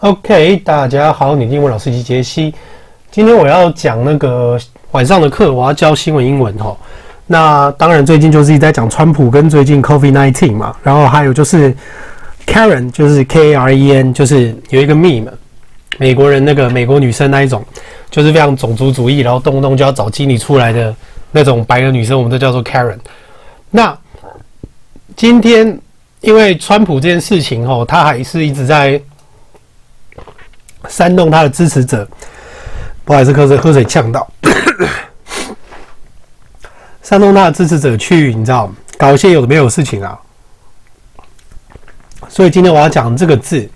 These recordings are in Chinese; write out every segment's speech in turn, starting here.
OK，大家好，你英文老师机杰西。今天我要讲那个晚上的课，我要教新闻英文哈。那当然，最近就是一直在讲川普跟最近 COVID-19 嘛，然后还有就是 Karen，就是 K-A-R-E-N，就是有一个 meme，美国人那个美国女生那一种，就是非常种族主义，然后动不动就要找经理出来的那种白人女生，我们都叫做 Karen。那今天因为川普这件事情哦，他还是一直在。煽动他的支持者，不好意思，喝水喝水呛到。煽动他的支持者去，你知道，搞一些有的没有事情啊。所以今天我要讲这个字，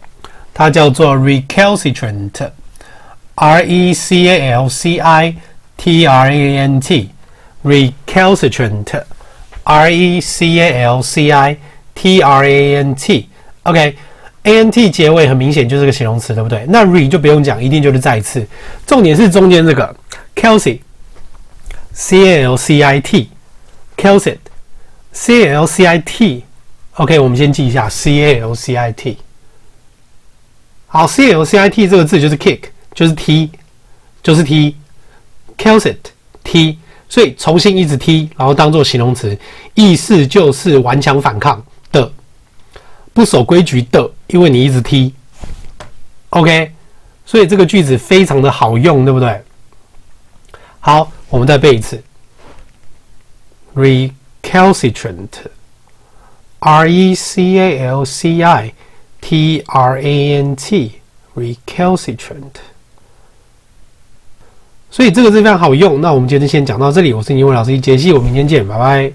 它叫做 recalcitrant，R E C A L C I T R A N T，recalcitrant，R E C A L C I T R A N T，OK。A n t 结尾很明显就是个形容词，对不对？那 re 就不用讲，一定就是再一次。重点是中间这个 calcit，c a l c i t，calcit，c a l c i t。OK，我们先记一下 c a l c i t。好，c a l c i t 这个字就是 kick，就是踢，就是踢，KELCIT 踢，所以重新一直踢，然后当做形容词，意思就是顽强反抗。不守规矩的，因为你一直踢，OK，所以这个句子非常的好用，对不对？好，我们再背一次，recalcitrant，R E C A L C I T R A N T，recalcitrant。所以这个是非常好用。那我们今天先讲到这里，我是英文老师杰西，我们明天见，拜拜。